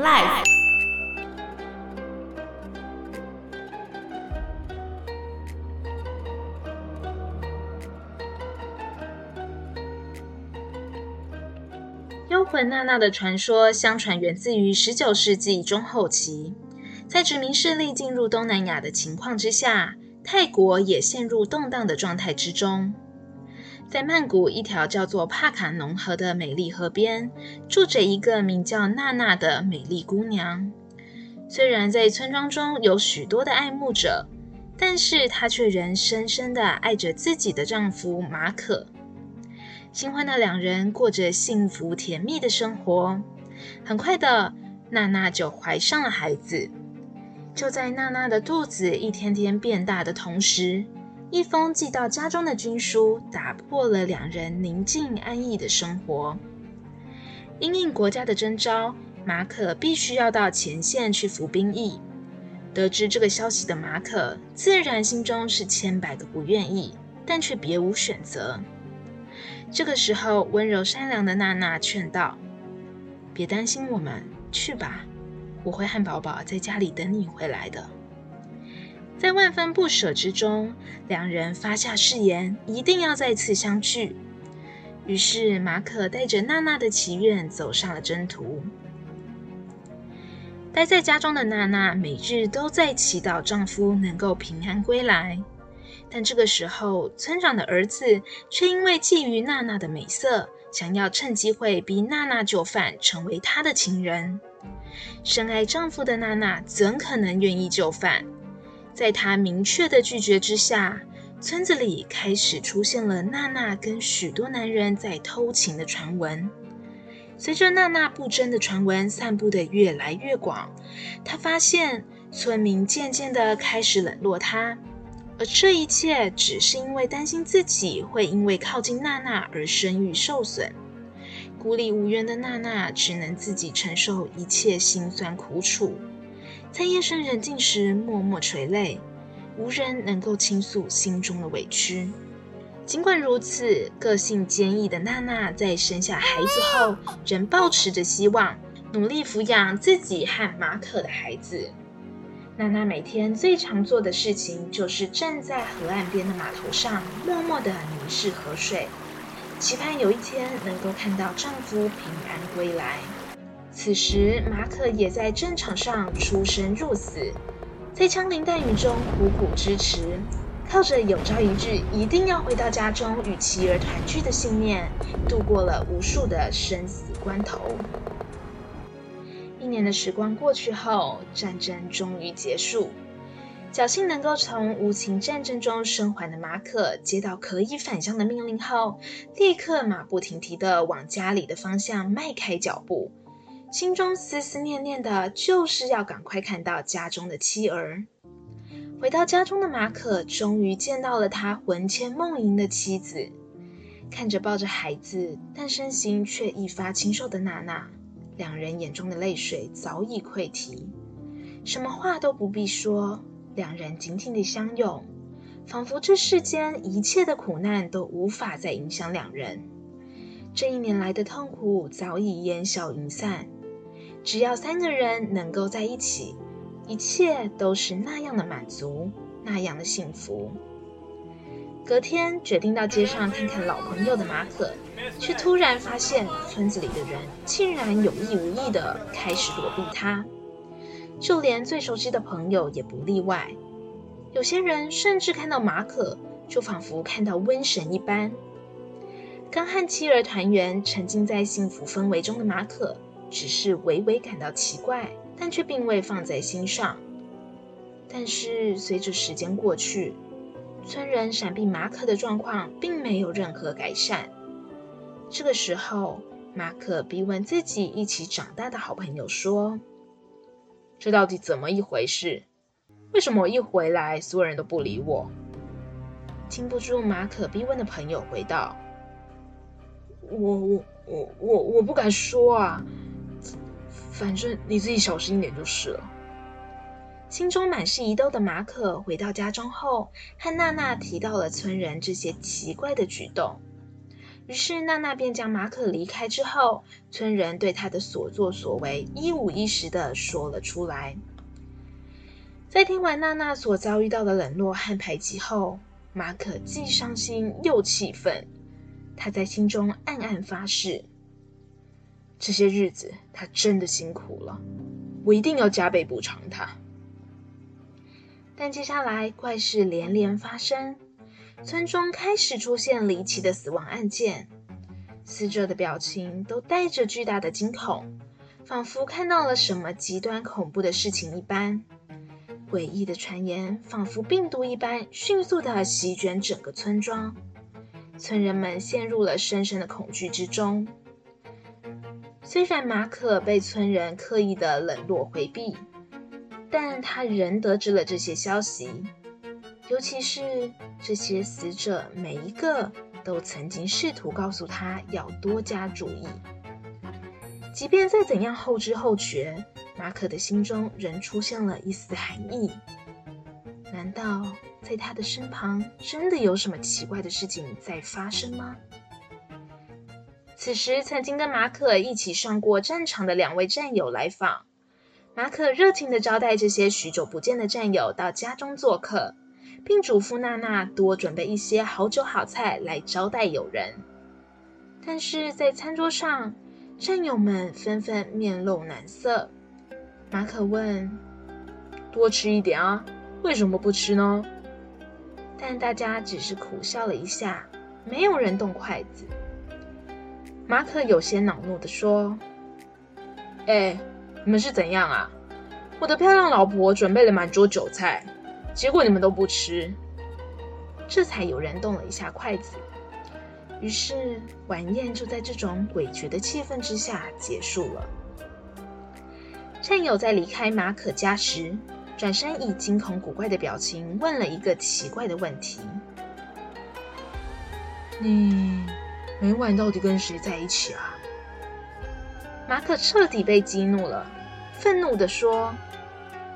Life。幽魂娜娜的传说，相传源自于十九世纪中后期，在殖民势力进入东南亚的情况之下，泰国也陷入动荡的状态之中。在曼谷一条叫做帕卡农河的美丽河边，住着一个名叫娜娜的美丽姑娘。虽然在村庄中有许多的爱慕者，但是她却仍深深的爱着自己的丈夫马可。新婚的两人过着幸福甜蜜的生活。很快的，娜娜就怀上了孩子。就在娜娜的肚子一天天变大的同时，一封寄到家中的军书打破了两人宁静安逸的生活。因应国家的征召，马可必须要到前线去服兵役。得知这个消息的马可，自然心中是千百个不愿意，但却别无选择。这个时候，温柔善良的娜娜劝道：“别担心我们，去吧，我会和宝宝在家里等你回来的。”在万分不舍之中，两人发下誓言，一定要再次相聚。于是，马可带着娜娜的祈愿走上了征途。待在家中的娜娜，每日都在祈祷丈夫能够平安归来。但这个时候，村长的儿子却因为觊觎娜娜的美色，想要趁机会逼娜娜就范，成为他的情人。深爱丈夫的娜娜怎可能愿意就范？在她明确的拒绝之下，村子里开始出现了娜娜跟许多男人在偷情的传闻。随着娜娜不贞的传闻散布得越来越广，她发现村民渐渐地开始冷落她，而这一切只是因为担心自己会因为靠近娜娜而声誉受损。孤立无援的娜娜只能自己承受一切辛酸苦楚。在夜深人静时，默默垂泪，无人能够倾诉心中的委屈。尽管如此，个性坚毅的娜娜在生下孩子后，仍抱持着希望，努力抚养自己和马可的孩子。娜娜每天最常做的事情，就是站在河岸边的码头上，默默地凝视河水，期盼有一天能够看到丈夫平安归来。此时，马可也在战场上出生入死，在枪林弹雨中苦苦支持，靠着有朝一日一定要回到家中与妻儿团聚的信念，度过了无数的生死关头。一年的时光过去后，战争终于结束。侥幸能够从无情战争中生还的马可，接到可以返乡的命令后，立刻马不停蹄地往家里的方向迈开脚步。心中思思念念的，就是要赶快看到家中的妻儿。回到家中的马可，终于见到了他魂牵梦萦的妻子。看着抱着孩子，但身形却一发清瘦的娜娜，两人眼中的泪水早已溃堤，什么话都不必说，两人紧紧地相拥，仿佛这世间一切的苦难都无法再影响两人。这一年来的痛苦早已烟消云散。只要三个人能够在一起，一切都是那样的满足，那样的幸福。隔天决定到街上看看老朋友的马可，却突然发现村子里的人竟然有意无意地开始躲避他，就连最熟悉的朋友也不例外。有些人甚至看到马可，就仿佛看到瘟神一般。刚和妻儿团圆、沉浸在幸福氛围中的马可。只是微微感到奇怪，但却并未放在心上。但是随着时间过去，村人闪避马可的状况并没有任何改善。这个时候，马可逼问自己一起长大的好朋友说：“这到底怎么一回事？为什么我一回来，所有人都不理我？”禁不住马可逼问的朋友回道：“我我我我我不敢说啊。”反正你自己小心一点就是了。心中满是疑窦的马可回到家中后，和娜娜提到了村人这些奇怪的举动。于是娜娜便将马可离开之后，村人对他的所作所为一五一十的说了出来。在听完娜娜所遭遇到的冷落和排挤后，马可既伤心又气愤。他在心中暗暗发誓：这些日子他真的辛苦了，我一定要加倍补偿他。但接下来怪事连连发生。村中开始出现离奇的死亡案件，死者的表情都带着巨大的惊恐，仿佛看到了什么极端恐怖的事情一般。诡异的传言仿佛病毒一般，迅速地席卷整个村庄，村人们陷入了深深的恐惧之中。虽然马可被村人刻意的冷落回避，但他仍得知了这些消息。尤其是这些死者，每一个都曾经试图告诉他要多加注意。即便再怎样后知后觉，马可的心中仍出现了一丝寒意。难道在他的身旁真的有什么奇怪的事情在发生吗？此时，曾经跟马可一起上过战场的两位战友来访，马可热情地招待这些许久不见的战友到家中做客。并嘱咐娜娜多准备一些好酒好菜来招待友人。但是在餐桌上，战友们纷纷面露难色。马可问：“多吃一点啊，为什么不吃呢？”但大家只是苦笑了一下，没有人动筷子。马可有些恼怒地说：“哎，你们是怎样啊？我的漂亮老婆准备了满桌酒菜。”结果你们都不吃，这才有人动了一下筷子。于是晚宴就在这种诡谲的气氛之下结束了。战友在离开马可家时，转身以惊恐古怪的表情问了一个奇怪的问题：“你每晚到底跟谁在一起啊？”马可彻底被激怒了，愤怒地说：“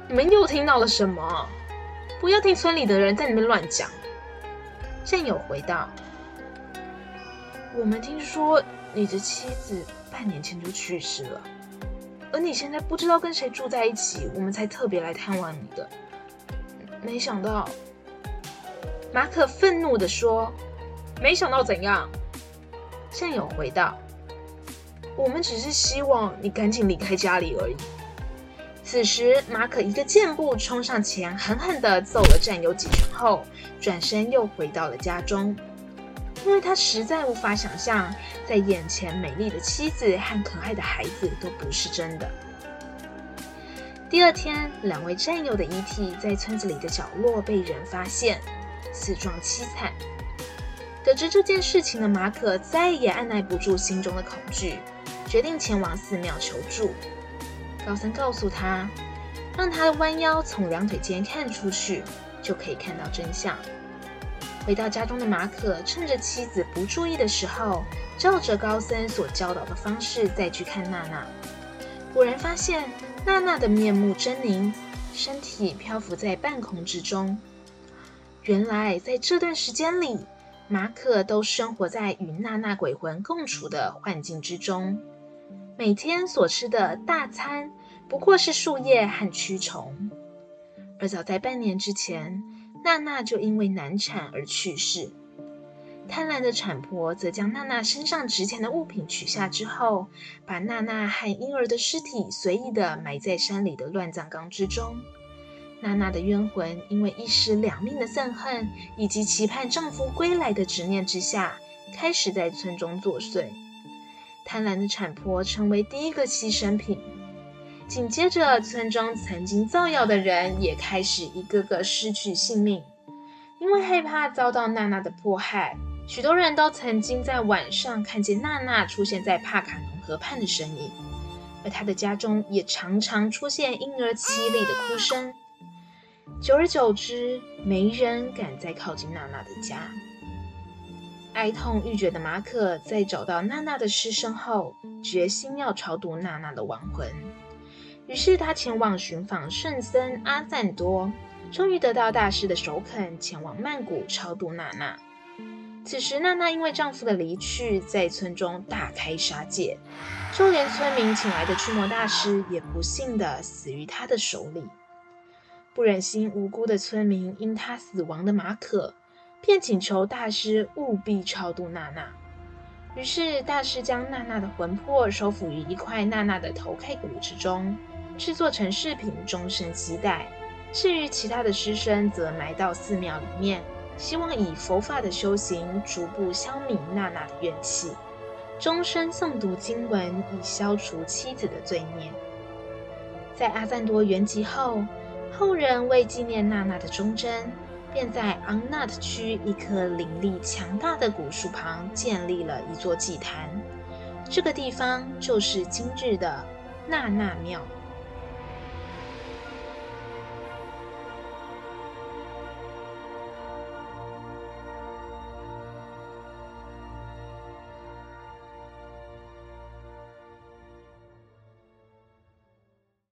你们又听到了什么？”不要听村里的人在里面乱讲。战友回道：“我们听说你的妻子半年前就去世了，而你现在不知道跟谁住在一起，我们才特别来探望你的。没想到。”马可愤怒地说：“没想到怎样？”战友回道：“我们只是希望你赶紧离开家里而已。”此时，马可一个箭步冲上前，狠狠地揍了战友几拳后，转身又回到了家中，因为他实在无法想象，在眼前美丽的妻子和可爱的孩子都不是真的。第二天，两位战友的遗体在村子里的角落被人发现，死状凄惨。得知这件事情的马可再也按捺不住心中的恐惧，决定前往寺庙求助。高僧告诉他，让他弯腰从两腿间看出去，就可以看到真相。回到家中的马可，趁着妻子不注意的时候，照着高僧所教导的方式再去看娜娜。果然发现娜娜的面目狰狞，身体漂浮在半空之中。原来在这段时间里，马可都生活在与娜娜鬼魂共处的幻境之中。每天所吃的大餐不过是树叶和蛆虫，而早在半年之前，娜娜就因为难产而去世。贪婪的产婆则将娜娜身上值钱的物品取下之后，把娜娜和婴儿的尸体随意地埋在山里的乱葬岗之中。娜娜的冤魂因为一尸两命的憎恨，以及期盼丈夫归来的执念之下，开始在村中作祟。贪婪的产婆成为第一个牺牲品，紧接着，村中曾经造谣的人也开始一个个失去性命。因为害怕遭到娜娜的迫害，许多人都曾经在晚上看见娜娜出现在帕卡农河畔的身影，而她的家中也常常出现婴儿凄厉的哭声。久而久之，没人敢再靠近娜娜的家。哀痛欲绝的马可在找到娜娜的尸身后，决心要超度娜娜的亡魂。于是他前往寻访圣僧阿赞多，终于得到大师的首肯，前往曼谷超度娜娜。此时，娜娜因为丈夫的离去，在村中大开杀戒，就连村民请来的驱魔大师也不幸的死于她的手里。不忍心无辜的村民因他死亡的马可，便请求大师务必超度娜娜。于是，大师将娜娜的魂魄收服于一块娜娜的头盖骨之中，制作成饰品，终身携带。至于其他的尸身，则埋到寺庙里面。希望以佛法的修行，逐步消弭娜娜的怨气，终身诵读经文，以消除妻子的罪孽。在阿赞多圆寂后，后人为纪念娜娜的忠贞，便在昂纳特区一棵灵力强大的古树旁建立了一座祭坛。这个地方就是今日的娜娜庙。